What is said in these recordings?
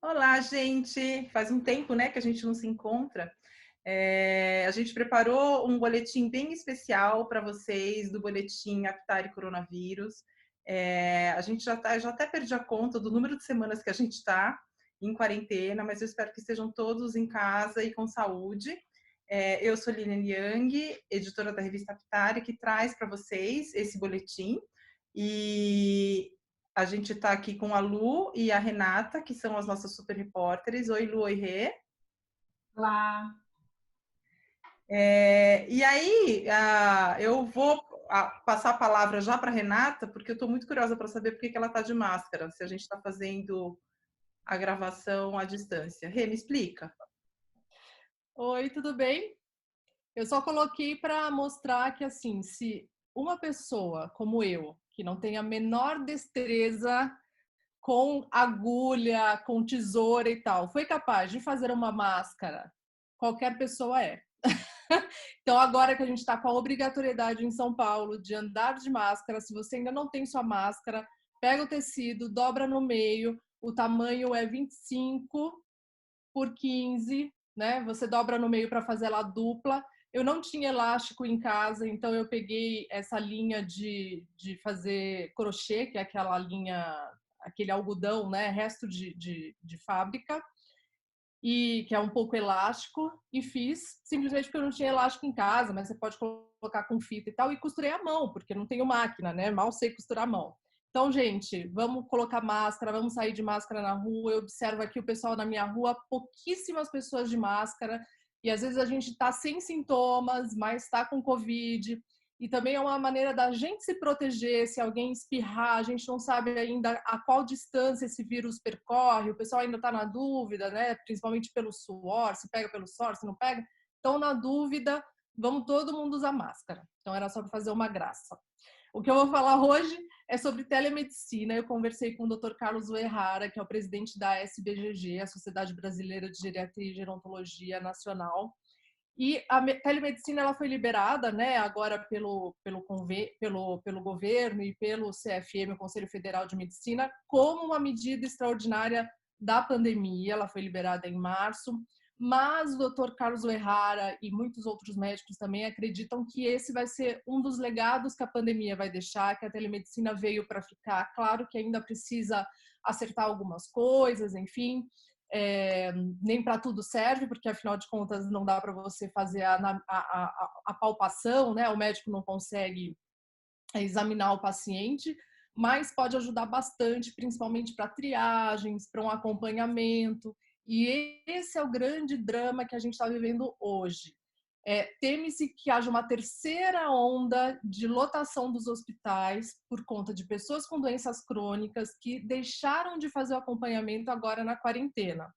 Olá, gente! Faz um tempo né, que a gente não se encontra. É, a gente preparou um boletim bem especial para vocês do boletim Aptar e Coronavírus. É, a gente já, tá, já até perdi a conta do número de semanas que a gente está em quarentena, mas eu espero que estejam todos em casa e com saúde. É, eu sou Lilian Yang, editora da revista Aptari, que traz para vocês esse boletim. E a gente está aqui com a Lu e a Renata, que são as nossas super repórteres. Oi, Lu, oi, Rê. Olá. É, e aí, eu vou passar a palavra já para Renata, porque eu estou muito curiosa para saber por que, que ela está de máscara, se a gente está fazendo a gravação à distância. Rê, me explica. Oi, tudo bem? Eu só coloquei para mostrar que, assim, se uma pessoa como eu, que não tem a menor destreza com agulha, com tesoura e tal, foi capaz de fazer uma máscara, qualquer pessoa é. então, agora que a gente está com a obrigatoriedade em São Paulo de andar de máscara, se você ainda não tem sua máscara, pega o tecido, dobra no meio, o tamanho é 25 por 15, né? Você dobra no meio para fazer ela dupla eu não tinha elástico em casa, então eu peguei essa linha de, de fazer crochê, que é aquela linha, aquele algodão, né, resto de, de, de fábrica, e que é um pouco elástico, e fiz simplesmente porque eu não tinha elástico em casa, mas você pode colocar com fita e tal, e costurei a mão, porque não tenho máquina, né? Mal sei costurar a mão. Então, gente, vamos colocar máscara, vamos sair de máscara na rua. Eu observo aqui o pessoal na minha rua, pouquíssimas pessoas de máscara. E às vezes a gente está sem sintomas, mas está com Covid. E também é uma maneira da gente se proteger. Se alguém espirrar, a gente não sabe ainda a qual distância esse vírus percorre. O pessoal ainda está na dúvida, né? Principalmente pelo suor, se pega pelo suor, se não pega. Então, na dúvida, vamos todo mundo usar máscara. Então, era só para fazer uma graça. O que eu vou falar hoje é sobre telemedicina. Eu conversei com o Dr. Carlos Uerrara, que é o presidente da SBGG, a Sociedade Brasileira de Geriatria e Gerontologia Nacional. E a telemedicina ela foi liberada, né, agora pelo pelo pelo pelo governo e pelo CFM, o Conselho Federal de Medicina, como uma medida extraordinária da pandemia. Ela foi liberada em março mas o Dr. Carlos Errara e muitos outros médicos também acreditam que esse vai ser um dos legados que a pandemia vai deixar, que a telemedicina veio para ficar. Claro que ainda precisa acertar algumas coisas, enfim, é, nem para tudo serve, porque afinal de contas não dá para você fazer a, a, a, a palpação, né? O médico não consegue examinar o paciente, mas pode ajudar bastante, principalmente para triagens, para um acompanhamento. E esse é o grande drama que a gente está vivendo hoje. É, Teme-se que haja uma terceira onda de lotação dos hospitais por conta de pessoas com doenças crônicas que deixaram de fazer o acompanhamento agora na quarentena.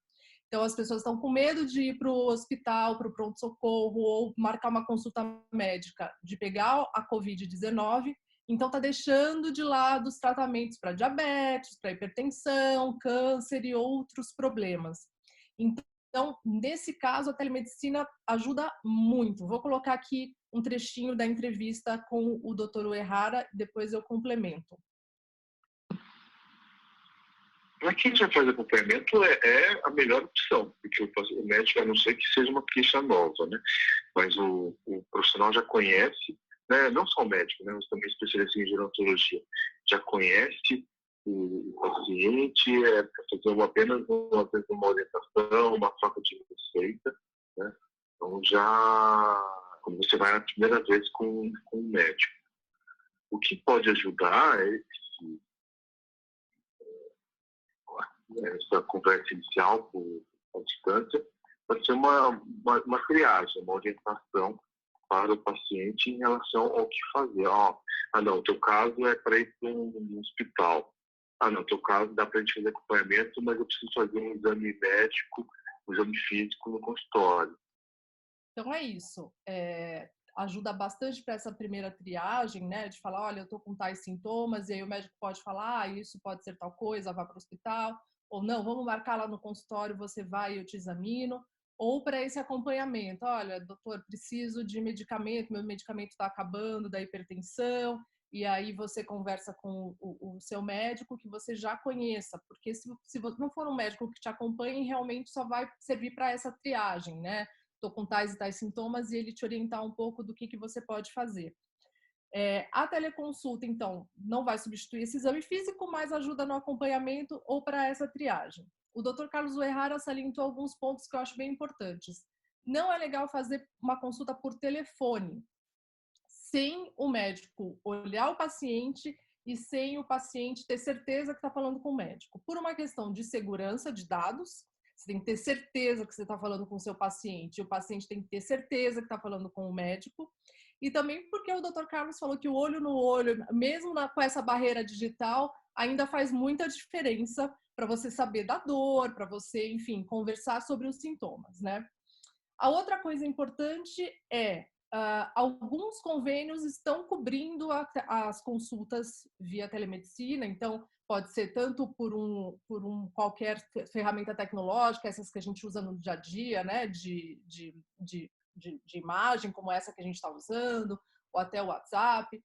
Então, as pessoas estão com medo de ir para o hospital, para o pronto-socorro ou marcar uma consulta médica, de pegar a Covid-19. Então, está deixando de lado os tratamentos para diabetes, para hipertensão, câncer e outros problemas. Então, nesse caso, a telemedicina ajuda muito. Vou colocar aqui um trechinho da entrevista com o Dr. Errara, depois eu complemento. Para quem já faz acompanhamento, é, é, a melhor opção, porque o, médico, a não ser que seja uma queixa nova, né? Mas o, o profissional já conhece, né? não só o médico, né? mas também especialista em gerontologia, já conhece o paciente, é apenas uma, uma orientação, uma troca de receita. Né? Então, já, quando você vai a primeira vez com, com um médico. O que pode ajudar é esse, é, essa conversa inicial por a distância, pode ser uma, uma, uma triagem, uma orientação para o paciente em relação ao que fazer. ah, não, teu caso é para ir para um hospital ah, no teu caso dá para a gente fazer acompanhamento, mas eu preciso fazer um exame médico, um exame físico no consultório. Então é isso. É, ajuda bastante para essa primeira triagem, né? De falar, olha, eu estou com tais sintomas, e aí o médico pode falar, ah, isso pode ser tal coisa, vá para o hospital, ou não, vamos marcar lá no consultório, você vai e eu te examino. Ou para esse acompanhamento. Olha, doutor, preciso de medicamento, meu medicamento está acabando da hipertensão, e aí você conversa com o, o, seu médico que você já conheça, porque se, se não for um médico que te acompanhe, realmente só vai servir para essa triagem, né? Estou com tais e tais sintomas e ele te orientar um pouco do que, que você pode fazer. É, a teleconsulta, então, não vai substituir esse exame físico, mas ajuda no acompanhamento ou para essa triagem. O Dr. Carlos Uerrara salientou alguns pontos que eu acho bem importantes. Não é legal fazer uma consulta por telefone, sem o médico olhar o paciente e sem o paciente ter certeza que está falando com o médico. Por uma questão de segurança de dados, você tem que ter certeza que você está falando com o seu paciente, o paciente tem que ter certeza que está falando com o médico. E também porque o Dr. Carlos falou que o olho no olho, mesmo na, com essa barreira digital, ainda faz muita diferença para você saber da dor, para você, enfim, conversar sobre os sintomas, né? A outra coisa importante é Uh, alguns convênios estão cobrindo a, as consultas via telemedicina, então pode ser tanto por um, por um qualquer ferramenta tecnológica, essas que a gente usa no dia a dia, né, de, de, de, de, de imagem, como essa que a gente está usando, ou até o WhatsApp.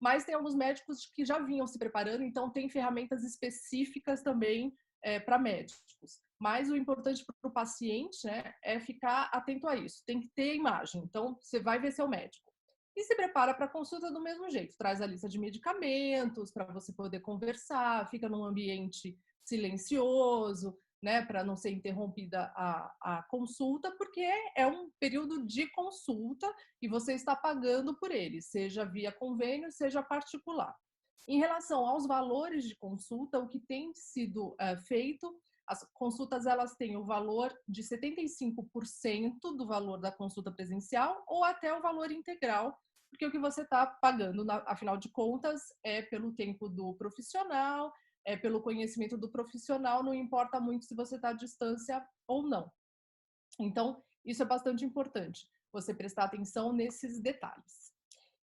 Mas tem alguns médicos que já vinham se preparando, então tem ferramentas específicas também é, para médicos. Mas o importante para o paciente né, é ficar atento a isso. Tem que ter imagem. Então, você vai ver seu médico. E se prepara para a consulta do mesmo jeito. Traz a lista de medicamentos para você poder conversar, fica num ambiente silencioso, né, para não ser interrompida a, a consulta, porque é um período de consulta e você está pagando por ele, seja via convênio, seja particular. Em relação aos valores de consulta, o que tem sido é, feito as consultas elas têm o valor de 75% do valor da consulta presencial ou até o valor integral, porque o que você está pagando, na, afinal de contas, é pelo tempo do profissional, é pelo conhecimento do profissional, não importa muito se você está à distância ou não. Então, isso é bastante importante, você prestar atenção nesses detalhes.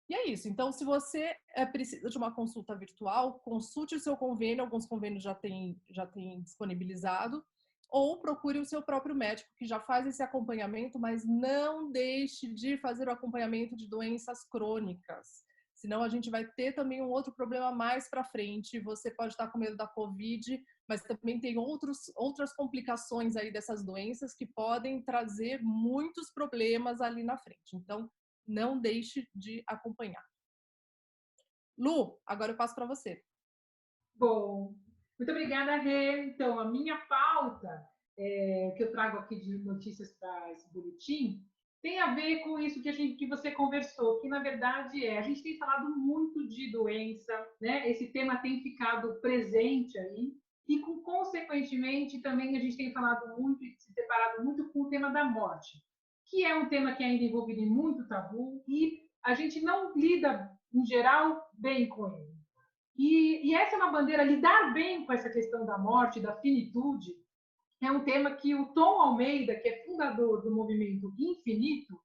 E é isso. Então, se você é, precisa de uma consulta virtual, consulte o seu convênio, alguns convênios já têm já tem disponibilizado, ou procure o seu próprio médico que já faz esse acompanhamento, mas não deixe de fazer o acompanhamento de doenças crônicas. Senão a gente vai ter também um outro problema mais para frente. Você pode estar com medo da Covid, mas também tem outros, outras complicações aí dessas doenças que podem trazer muitos problemas ali na frente. Então, não deixe de acompanhar. Lu, agora eu passo para você. Bom, muito obrigada, Rê. Então, a minha pauta é, que eu trago aqui de notícias para esse boletim tem a ver com isso que, a gente, que você conversou, que na verdade é, a gente tem falado muito de doença, né? Esse tema tem ficado presente aí, e com, consequentemente também a gente tem falado muito e se deparado muito com o tema da morte que é um tema que ainda envolvido em muito tabu e a gente não lida, em geral, bem com ele. E, e essa é uma bandeira, lidar bem com essa questão da morte, da finitude, é um tema que o Tom Almeida, que é fundador do movimento Infinito,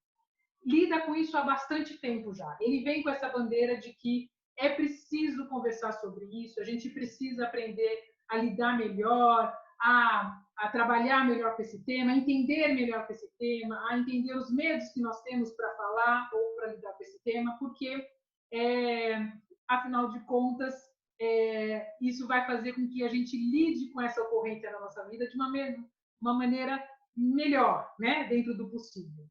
lida com isso há bastante tempo já. Ele vem com essa bandeira de que é preciso conversar sobre isso, a gente precisa aprender a lidar melhor, a, a trabalhar melhor com esse tema, a entender melhor com esse tema, a entender os medos que nós temos para falar ou para lidar com esse tema, porque, é, afinal de contas, é, isso vai fazer com que a gente lide com essa ocorrência na nossa vida de uma, uma maneira melhor, né, dentro do possível.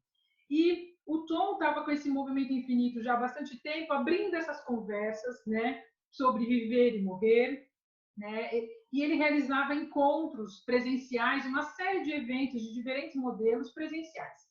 E o Tom estava com esse movimento infinito já há bastante tempo, abrindo essas conversas, né, sobre viver e morrer, né, e ele realizava encontros presenciais, uma série de eventos de diferentes modelos presenciais.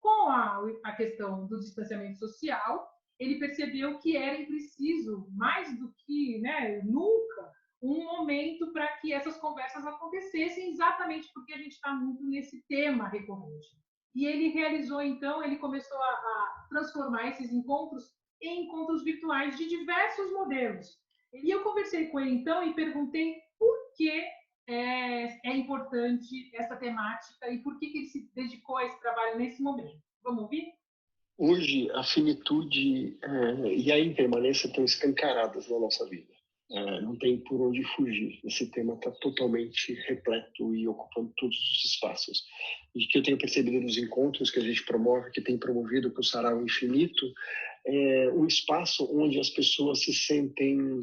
Com a, a questão do distanciamento social, ele percebeu que era preciso, mais do que né, nunca, um momento para que essas conversas acontecessem, exatamente porque a gente está muito nesse tema recorrente. E ele realizou, então, ele começou a, a transformar esses encontros em encontros virtuais de diversos modelos. E eu conversei com ele, então, e perguntei por que é, é importante essa temática e por que, que ele se dedicou a esse trabalho nesse momento. Vamos ouvir? Hoje, a finitude é, e a impermanência estão escancaradas na nossa vida. É, não tem por onde fugir. Esse tema está totalmente repleto e ocupando todos os espaços. E que eu tenho percebido nos encontros que a gente promove, que tem promovido para o Sarau Infinito, é um espaço onde as pessoas se sentem,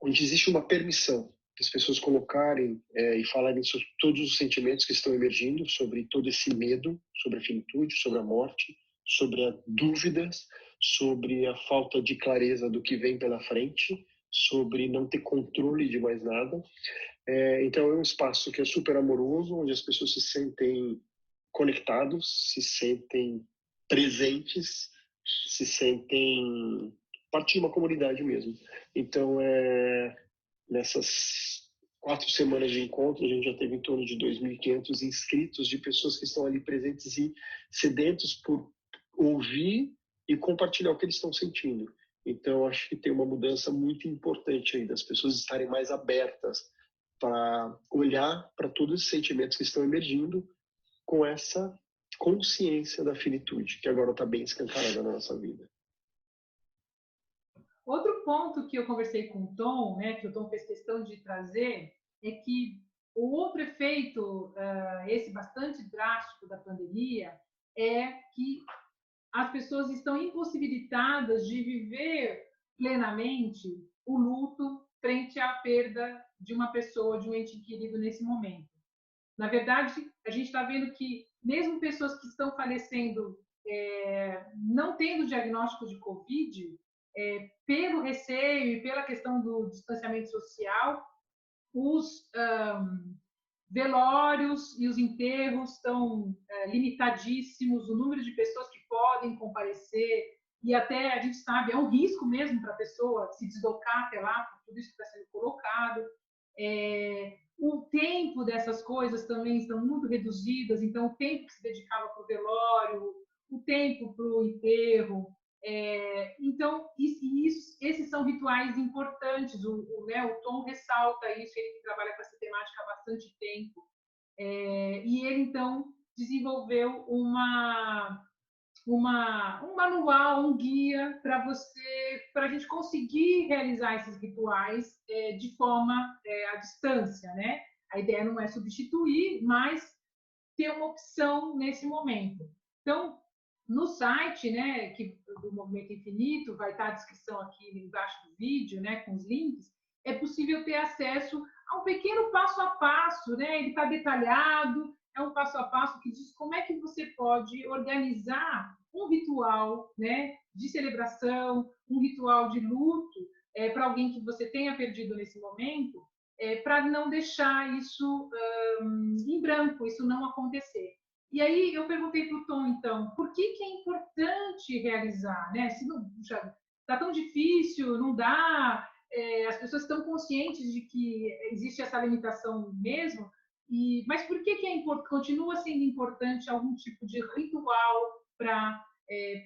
onde existe uma permissão as pessoas colocarem é, e falarem sobre todos os sentimentos que estão emergindo, sobre todo esse medo, sobre a finitude, sobre a morte, sobre as dúvidas, sobre a falta de clareza do que vem pela frente, sobre não ter controle de mais nada. É, então é um espaço que é super amoroso, onde as pessoas se sentem conectados, se sentem presentes, se sentem parte de uma comunidade mesmo. Então é nessas quatro semanas de encontro, a gente já teve em torno de 2.500 inscritos de pessoas que estão ali presentes e sedentos por ouvir e compartilhar o que eles estão sentindo. Então, acho que tem uma mudança muito importante aí das pessoas estarem mais abertas para olhar para todos os sentimentos que estão emergindo com essa consciência da finitude, que agora está bem escancarada na nossa vida. Outro ponto que eu conversei com o Tom, né, que o Tom fez questão de trazer, é que o outro efeito, uh, esse bastante drástico da pandemia, é que as pessoas estão impossibilitadas de viver plenamente o luto frente à perda de uma pessoa, de um ente querido nesse momento. Na verdade, a gente está vendo que mesmo pessoas que estão falecendo é, não tendo diagnóstico de Covid, é, pelo receio e pela questão do distanciamento social, os um, velórios e os enterros estão é, limitadíssimos, o número de pessoas que podem comparecer, e até a gente sabe, é um risco mesmo para a pessoa se deslocar até lá, por tudo isso que está sendo colocado. É, o tempo dessas coisas também estão muito reduzidas, então o tempo que se dedicava para o velório, o tempo para o enterro, é, então, isso, esses são rituais importantes. O, o, né, o Tom ressalta isso, ele que trabalha com essa temática há bastante tempo. É, e ele, então, desenvolveu uma, uma, um manual, um guia para você, para a gente conseguir realizar esses rituais é, de forma é, à distância, né? A ideia não é substituir, mas ter uma opção nesse momento. Então, no site, né, que, do Movimento Infinito, vai estar a descrição aqui embaixo do vídeo, né, com os links, é possível ter acesso a um pequeno passo a passo, né? Ele está detalhado, é um passo a passo que diz como é que você pode organizar um ritual, né, de celebração, um ritual de luto é, para alguém que você tenha perdido nesse momento, é, para não deixar isso um, em branco, isso não acontecer. E aí eu perguntei para o Tom, então, por que, que é importante realizar? Né? Se não está tão difícil, não dá, é, as pessoas estão conscientes de que existe essa limitação mesmo, e, mas por que, que é import, continua sendo importante algum tipo de ritual para é,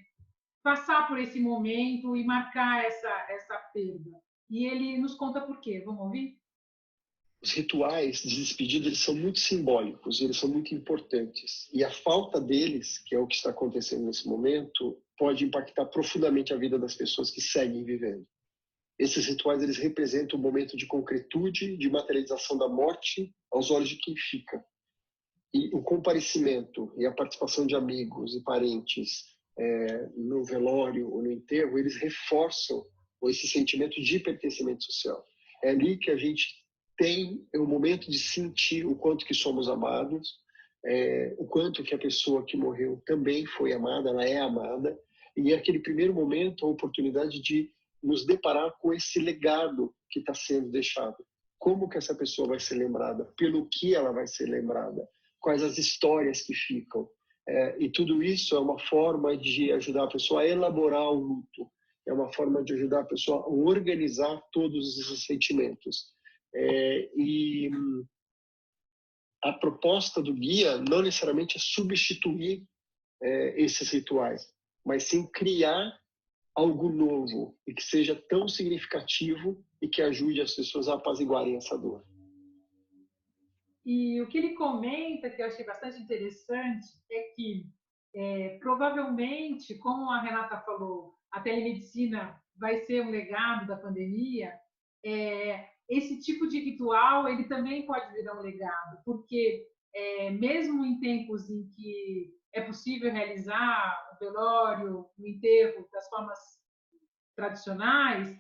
passar por esse momento e marcar essa, essa perda? E ele nos conta por quê. Vamos ouvir? os rituais de despedida eles são muito simbólicos, eles são muito importantes. E a falta deles, que é o que está acontecendo nesse momento, pode impactar profundamente a vida das pessoas que seguem vivendo. Esses rituais eles representam um momento de concretude, de materialização da morte aos olhos de quem fica. E o comparecimento e a participação de amigos e parentes é, no velório ou no enterro, eles reforçam esse sentimento de pertencimento social. É ali que a gente tem o momento de sentir o quanto que somos amados, é, o quanto que a pessoa que morreu também foi amada, ela é amada, e é aquele primeiro momento a oportunidade de nos deparar com esse legado que está sendo deixado. Como que essa pessoa vai ser lembrada? Pelo que ela vai ser lembrada? Quais as histórias que ficam? É, e tudo isso é uma forma de ajudar a pessoa a elaborar o luto, é uma forma de ajudar a pessoa a organizar todos esses sentimentos. É, e a proposta do guia não necessariamente é substituir é, esses rituais, mas sim criar algo novo e que seja tão significativo e que ajude as pessoas a apaziguarem essa dor. E o que ele comenta, que eu achei bastante interessante, é que é, provavelmente, como a Renata falou, a telemedicina vai ser um legado da pandemia, é, esse tipo de ritual ele também pode virar um legado, porque é, mesmo em tempos em que é possível realizar o velório, o enterro das formas tradicionais,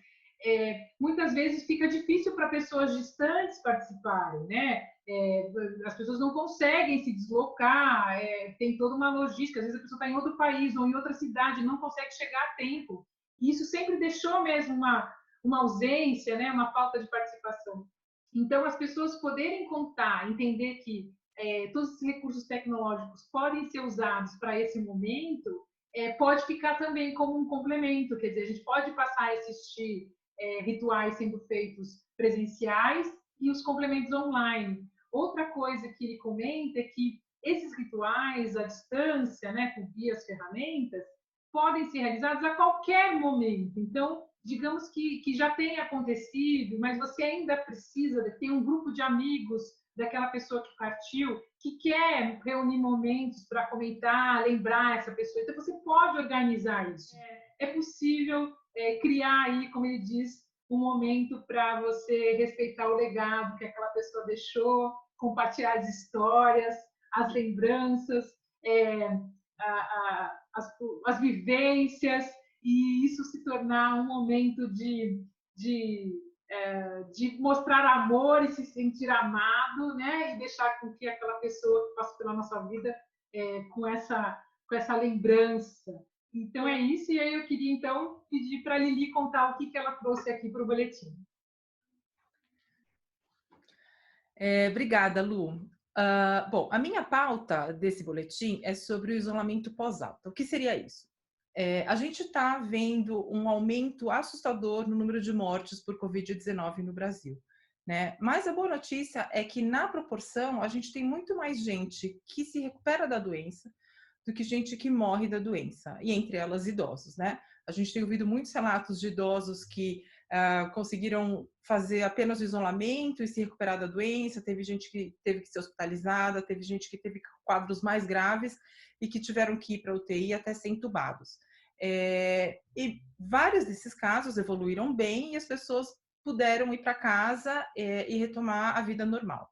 é, muitas vezes fica difícil para pessoas distantes participarem, né? É, as pessoas não conseguem se deslocar, é, tem toda uma logística. Às vezes a pessoa está em outro país ou em outra cidade, não consegue chegar a tempo. E isso sempre deixou mesmo uma, uma ausência, né? Uma falta de participação. Então, as pessoas poderem contar, entender que é, todos esses recursos tecnológicos podem ser usados para esse momento, é, pode ficar também como um complemento. Quer dizer, a gente pode passar a assistir é, rituais sendo feitos presenciais e os complementos online. Outra coisa que ele comenta é que esses rituais à distância, né, com guias, ferramentas, podem ser realizados a qualquer momento. Então, digamos que, que já tenha acontecido, mas você ainda precisa ter um grupo de amigos daquela pessoa que partiu, que quer reunir momentos para comentar, lembrar essa pessoa. Então, você pode organizar isso. É, é possível é, criar aí, como ele diz, um momento para você respeitar o legado que aquela pessoa deixou, compartilhar as histórias, as lembranças, é, a, a, as, as vivências, e isso se tornar um momento de, de é, de mostrar amor e se sentir amado, né? E deixar com que aquela pessoa que passa pela nossa vida é, com essa com essa lembrança. Então é isso. E aí eu queria então pedir para a Lili contar o que, que ela trouxe aqui para o boletim. É, obrigada, Lu. Uh, bom, a minha pauta desse boletim é sobre o isolamento pós-alta. O que seria isso? É, a gente está vendo um aumento assustador no número de mortes por Covid-19 no Brasil. Né? Mas a boa notícia é que, na proporção, a gente tem muito mais gente que se recupera da doença do que gente que morre da doença, e entre elas idosos. Né? A gente tem ouvido muitos relatos de idosos que uh, conseguiram fazer apenas o isolamento e se recuperar da doença, teve gente que teve que ser hospitalizada, teve gente que teve quadros mais graves e que tiveram que ir para UTI até ser entubados. É, e vários desses casos evoluíram bem e as pessoas puderam ir para casa é, e retomar a vida normal.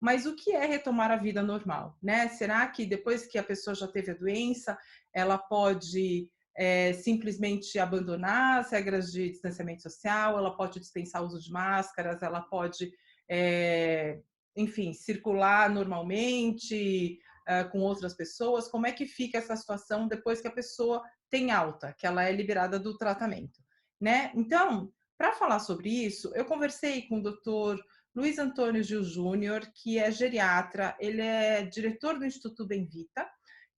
Mas o que é retomar a vida normal? Né? Será que depois que a pessoa já teve a doença, ela pode é, simplesmente abandonar as regras de distanciamento social, ela pode dispensar o uso de máscaras, ela pode, é, enfim, circular normalmente uh, com outras pessoas? Como é que fica essa situação depois que a pessoa tem alta, que ela é liberada do tratamento, né? Então, para falar sobre isso, eu conversei com o doutor Luiz Antônio Gil Júnior, que é geriatra, ele é diretor do Instituto Benvita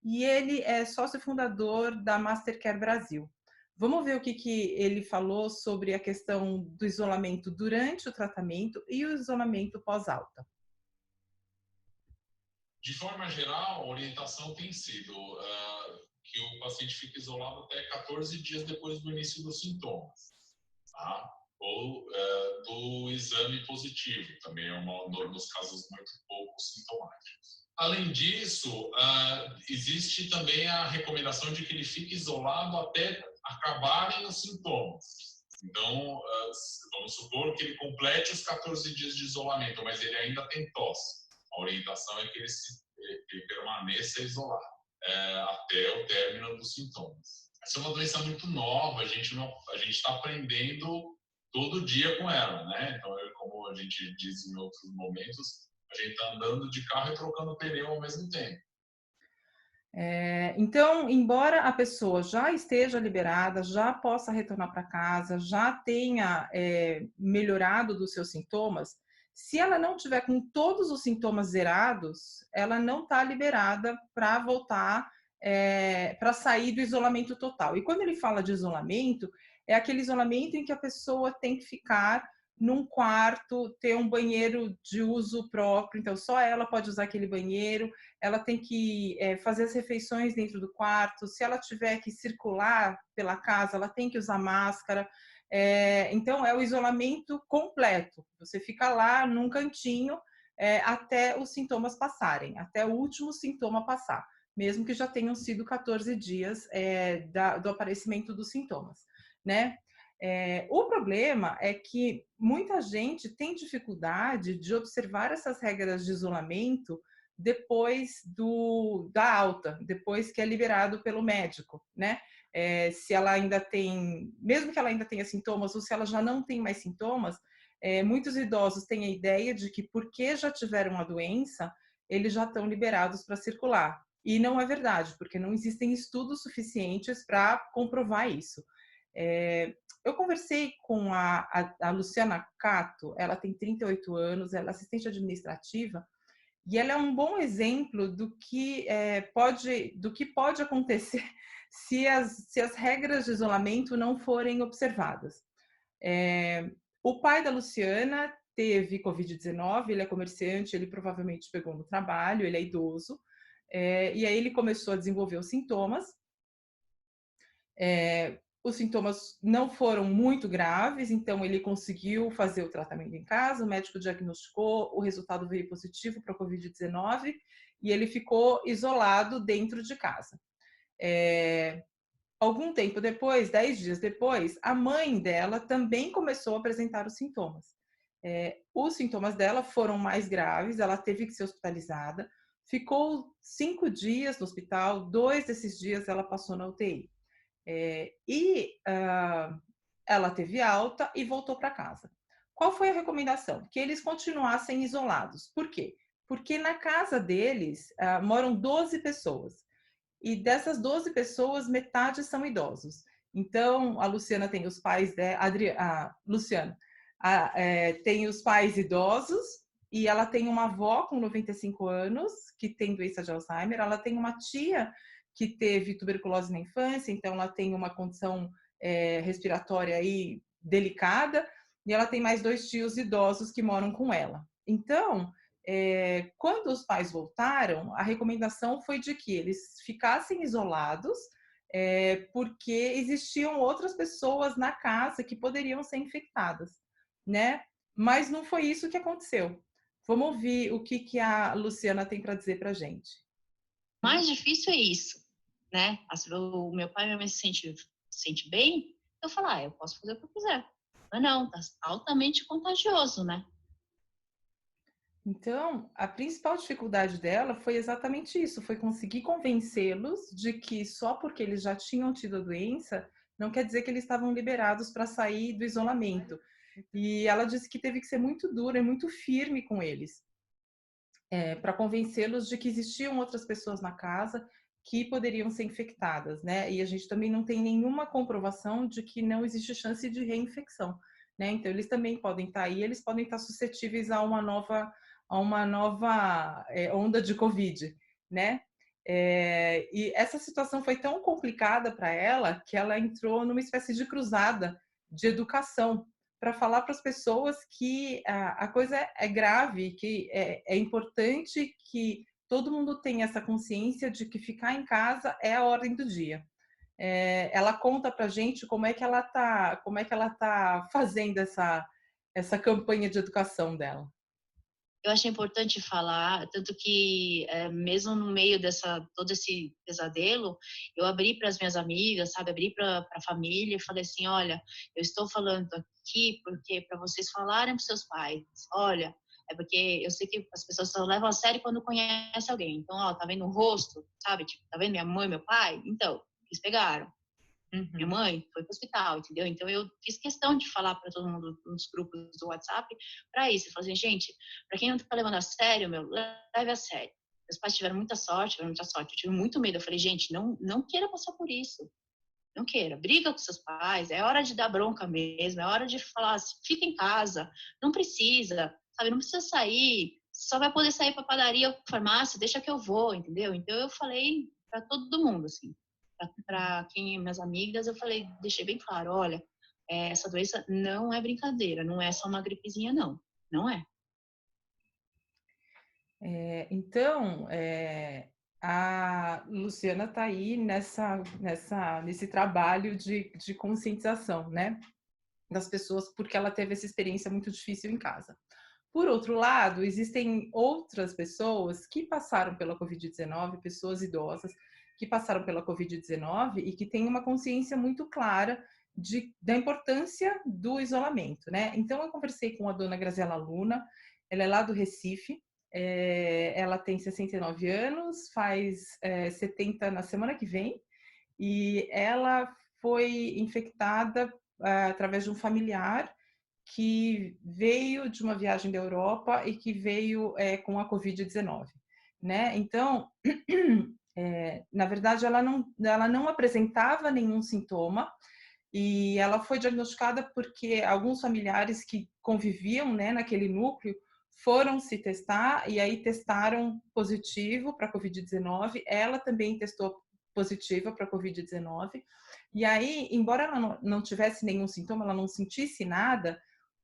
e ele é sócio fundador da Mastercare Brasil. Vamos ver o que, que ele falou sobre a questão do isolamento durante o tratamento e o isolamento pós-alta. De forma geral, a orientação tem sido uh, que o paciente fica isolado até 14 dias depois do início dos sintomas, tá? ou uh, do exame positivo, também é uma, nos casos muito pouco sintomáticos. Além disso, uh, existe também a recomendação de que ele fique isolado até acabarem os sintomas. Então, uh, vamos supor que ele complete os 14 dias de isolamento, mas ele ainda tem tosse. A orientação é que ele, se, ele permaneça isolado é, até o término dos sintomas. Essa é uma doença muito nova, a gente não, a gente está aprendendo todo dia com ela, né? Então, como a gente diz em outros momentos, a gente está andando de carro e trocando pneu ao mesmo tempo. É, então, embora a pessoa já esteja liberada, já possa retornar para casa, já tenha é, melhorado dos seus sintomas, se ela não tiver com todos os sintomas zerados, ela não está liberada para voltar, é, para sair do isolamento total. E quando ele fala de isolamento, é aquele isolamento em que a pessoa tem que ficar num quarto, ter um banheiro de uso próprio, então só ela pode usar aquele banheiro, ela tem que é, fazer as refeições dentro do quarto, se ela tiver que circular pela casa, ela tem que usar máscara. É, então, é o isolamento completo. Você fica lá num cantinho é, até os sintomas passarem, até o último sintoma passar, mesmo que já tenham sido 14 dias é, da, do aparecimento dos sintomas, né? É, o problema é que muita gente tem dificuldade de observar essas regras de isolamento depois do, da alta, depois que é liberado pelo médico, né? É, se ela ainda tem, mesmo que ela ainda tenha sintomas, ou se ela já não tem mais sintomas, é, muitos idosos têm a ideia de que porque já tiveram a doença, eles já estão liberados para circular. E não é verdade, porque não existem estudos suficientes para comprovar isso. É, eu conversei com a, a, a, Luciana Cato, ela tem 38 anos, ela é assistente administrativa, e ela é um bom exemplo do que, é, pode, do que pode acontecer se as, se as regras de isolamento não forem observadas. É, o pai da Luciana teve Covid-19, ele é comerciante, ele provavelmente pegou no trabalho, ele é idoso, é, e aí ele começou a desenvolver os sintomas. É, os sintomas não foram muito graves, então ele conseguiu fazer o tratamento em casa, o médico diagnosticou, o resultado veio positivo para a Covid-19 e ele ficou isolado dentro de casa. É, algum tempo depois, dez dias depois, a mãe dela também começou a apresentar os sintomas. É, os sintomas dela foram mais graves, ela teve que ser hospitalizada, ficou cinco dias no hospital, dois desses dias ela passou na UTI. É, e uh, ela teve alta e voltou para casa. Qual foi a recomendação? Que eles continuassem isolados. Por quê? Porque na casa deles uh, moram 12 pessoas. E dessas 12 pessoas, metade são idosos. Então, a Luciana tem os pais, de, Adri, a Luciana a, é, tem os pais idosos e ela tem uma avó com 95 anos que tem doença de Alzheimer. Ela tem uma tia que teve tuberculose na infância, então ela tem uma condição é, respiratória aí delicada, e ela tem mais dois tios idosos que moram com ela. Então, é, quando os pais voltaram, a recomendação foi de que eles ficassem isolados, é, porque existiam outras pessoas na casa que poderiam ser infectadas, né? Mas não foi isso que aconteceu. Vamos ouvir o que, que a Luciana tem para dizer para gente. Mais difícil é isso né? O meu pai e minha mãe se sente, se sente bem, eu falo, ah, eu posso fazer o que eu quiser. Mas não, tá altamente contagioso, né? Então, a principal dificuldade dela foi exatamente isso, foi conseguir convencê-los de que só porque eles já tinham tido a doença, não quer dizer que eles estavam liberados para sair do isolamento. E ela disse que teve que ser muito dura e muito firme com eles, é, para convencê-los de que existiam outras pessoas na casa que poderiam ser infectadas, né? E a gente também não tem nenhuma comprovação de que não existe chance de reinfecção, né? Então eles também podem estar aí, eles podem estar suscetíveis a uma nova, a uma nova é, onda de Covid, né? É, e essa situação foi tão complicada para ela que ela entrou numa espécie de cruzada de educação para falar para as pessoas que a, a, coisa é grave, que é, é importante que todo mundo tem essa consciência de que ficar em casa é a ordem do dia. É, ela conta para gente como é que ela tá, como é que ela tá fazendo essa essa campanha de educação dela. Eu achei importante falar, tanto que é, mesmo no meio dessa todo esse pesadelo, eu abri para as minhas amigas, sabe, abri para a família falei assim, olha, eu estou falando aqui porque para vocês falarem para seus pais, olha, é porque eu sei que as pessoas só levam a sério quando conhecem alguém. Então, ó, tá vendo o rosto, sabe? Tipo, tá vendo minha mãe, meu pai? Então, eles pegaram. Uhum. Minha mãe foi pro hospital, entendeu? Então, eu fiz questão de falar para todo mundo nos grupos do WhatsApp para isso. Eu falei assim, gente, para quem não tá levando a sério, meu, leve a sério. Meus pais tiveram muita sorte, tiveram muita sorte. Eu tive muito medo. Eu falei, gente, não, não queira passar por isso. Não queira. Briga com seus pais. É hora de dar bronca mesmo. É hora de falar, fica em casa. Não precisa sabe? Não precisa sair, só vai poder sair para padaria ou farmácia, deixa que eu vou, entendeu? Então eu falei para todo mundo, assim, para quem minhas amigas, eu falei, deixei bem claro, olha, é, essa doença não é brincadeira, não é só uma gripezinha, não, não é. é então, é, a Luciana está aí nessa, nessa, nesse trabalho de, de conscientização, né? Das pessoas, porque ela teve essa experiência muito difícil em casa. Por outro lado, existem outras pessoas que passaram pela Covid-19, pessoas idosas que passaram pela Covid-19 e que têm uma consciência muito clara de, da importância do isolamento, né? Então, eu conversei com a dona Graziela Luna, ela é lá do Recife, é, ela tem 69 anos, faz é, 70 na semana que vem, e ela foi infectada é, através de um familiar que veio de uma viagem da Europa e que veio é, com a Covid-19, né? Então, é, na verdade, ela não, ela não apresentava nenhum sintoma e ela foi diagnosticada porque alguns familiares que conviviam, né, naquele núcleo foram se testar e aí testaram positivo para Covid-19. Ela também testou positiva para Covid-19. E aí, embora ela não tivesse nenhum sintoma, ela não sentisse nada,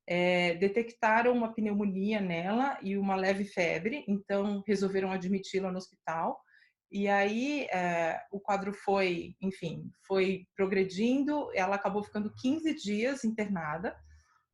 é, detectaram uma pneumonia nela e uma leve febre, então resolveram admiti-la no hospital. E aí é, o quadro foi, enfim, foi progredindo, ela acabou ficando 15 dias internada.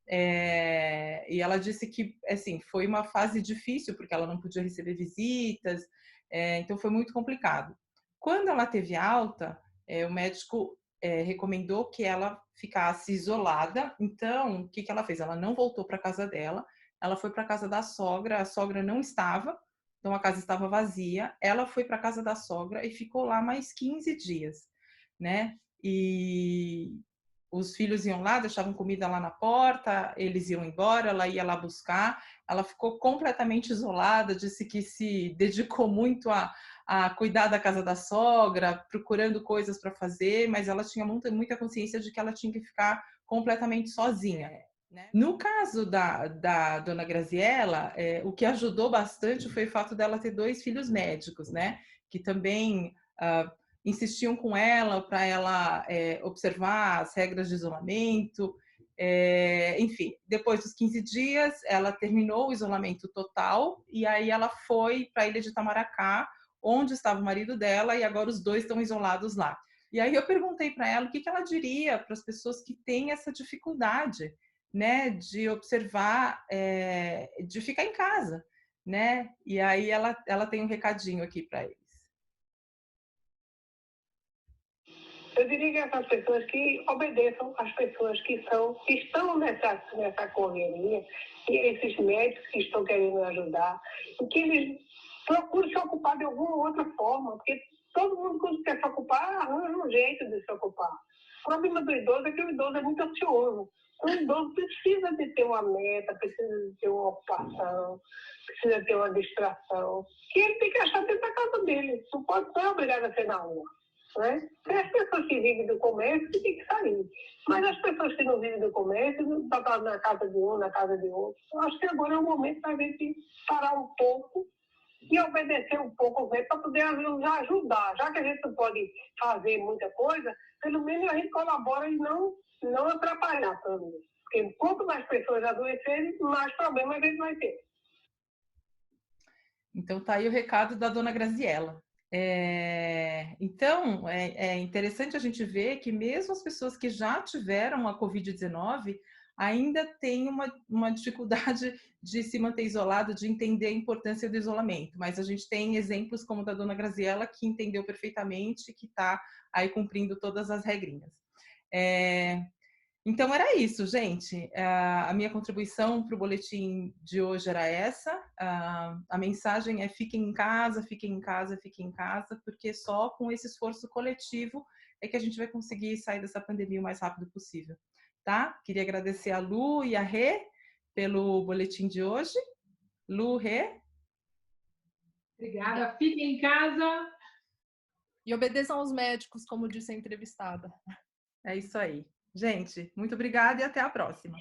É, e ela disse que, assim, foi uma fase difícil, porque ela não podia receber visitas, é, então foi muito complicado. Quando ela teve alta, o médico recomendou que ela ficasse isolada, então o que, que ela fez? Ela não voltou para casa dela, ela foi para casa da sogra, a sogra não estava, então a casa estava vazia, ela foi para casa da sogra e ficou lá mais 15 dias, né? E os filhos iam lá, deixavam comida lá na porta, eles iam embora, ela ia lá buscar. Ela ficou completamente isolada, disse que se dedicou muito a, a cuidar da casa da sogra, procurando coisas para fazer, mas ela tinha muita, muita consciência de que ela tinha que ficar completamente sozinha. Né? No caso da, da dona Graziella, é, o que ajudou bastante foi o fato dela ter dois filhos médicos, né? Que também uh, insistiam com ela para ela é, observar as regras de isolamento. É, enfim, depois dos 15 dias, ela terminou o isolamento total e aí ela foi para a ilha de Itamaracá, onde estava o marido dela, e agora os dois estão isolados lá. E aí eu perguntei para ela o que, que ela diria para as pessoas que têm essa dificuldade, né, de observar, é, de ficar em casa, né? E aí ela, ela tem um recadinho aqui para eles. Eu diria que essas pessoas que obedeçam às pessoas que são, que estão nessa, nessa correria, e esses médicos que estão querendo ajudar, e que eles procurem se ocupar de alguma outra forma, porque todo mundo quando quer se ocupar, arranja um jeito de se ocupar. O problema do idoso é que o idoso é muito ansioso. O idoso precisa de ter uma meta, precisa de ter uma ocupação, precisa ter uma distração. E ele tem que achar dentro da casa dele. Não pode ser obrigado a ser na rua. Né? Tem as pessoas que vivem do comércio que tem que sair. Mas as pessoas que não vivem do comércio, estão na casa de um, na casa de outro. Acho que agora é o momento da gente parar um pouco e obedecer um pouco para poder nos ajudar. Já que a gente não pode fazer muita coisa, pelo menos a gente colabora e não, não atrapalhar também. Porque quanto mais pessoas adoecerem, mais problemas a gente vai ter. Então tá aí o recado da dona Graziella. É, então, é, é, interessante a gente ver que mesmo as pessoas que já tiveram a Covid-19 ainda têm uma, uma dificuldade de se manter isolado, de entender a importância do isolamento. Mas a gente tem exemplos como o da dona Graziella, que entendeu perfeitamente, que está aí cumprindo todas as regrinhas. É, então era isso, gente. A minha contribuição para o boletim de hoje era essa. A mensagem é fiquem em casa, fiquem em casa, fiquem em casa, porque só com esse esforço coletivo é que a gente vai conseguir sair dessa pandemia o mais rápido possível. Tá? Queria agradecer a Lu e a Rê pelo boletim de hoje. Lu, Rê. Obrigada. Fiquem em casa. E obedeçam aos médicos, como disse a entrevistada. É isso aí. Gente, muito obrigada e até a próxima.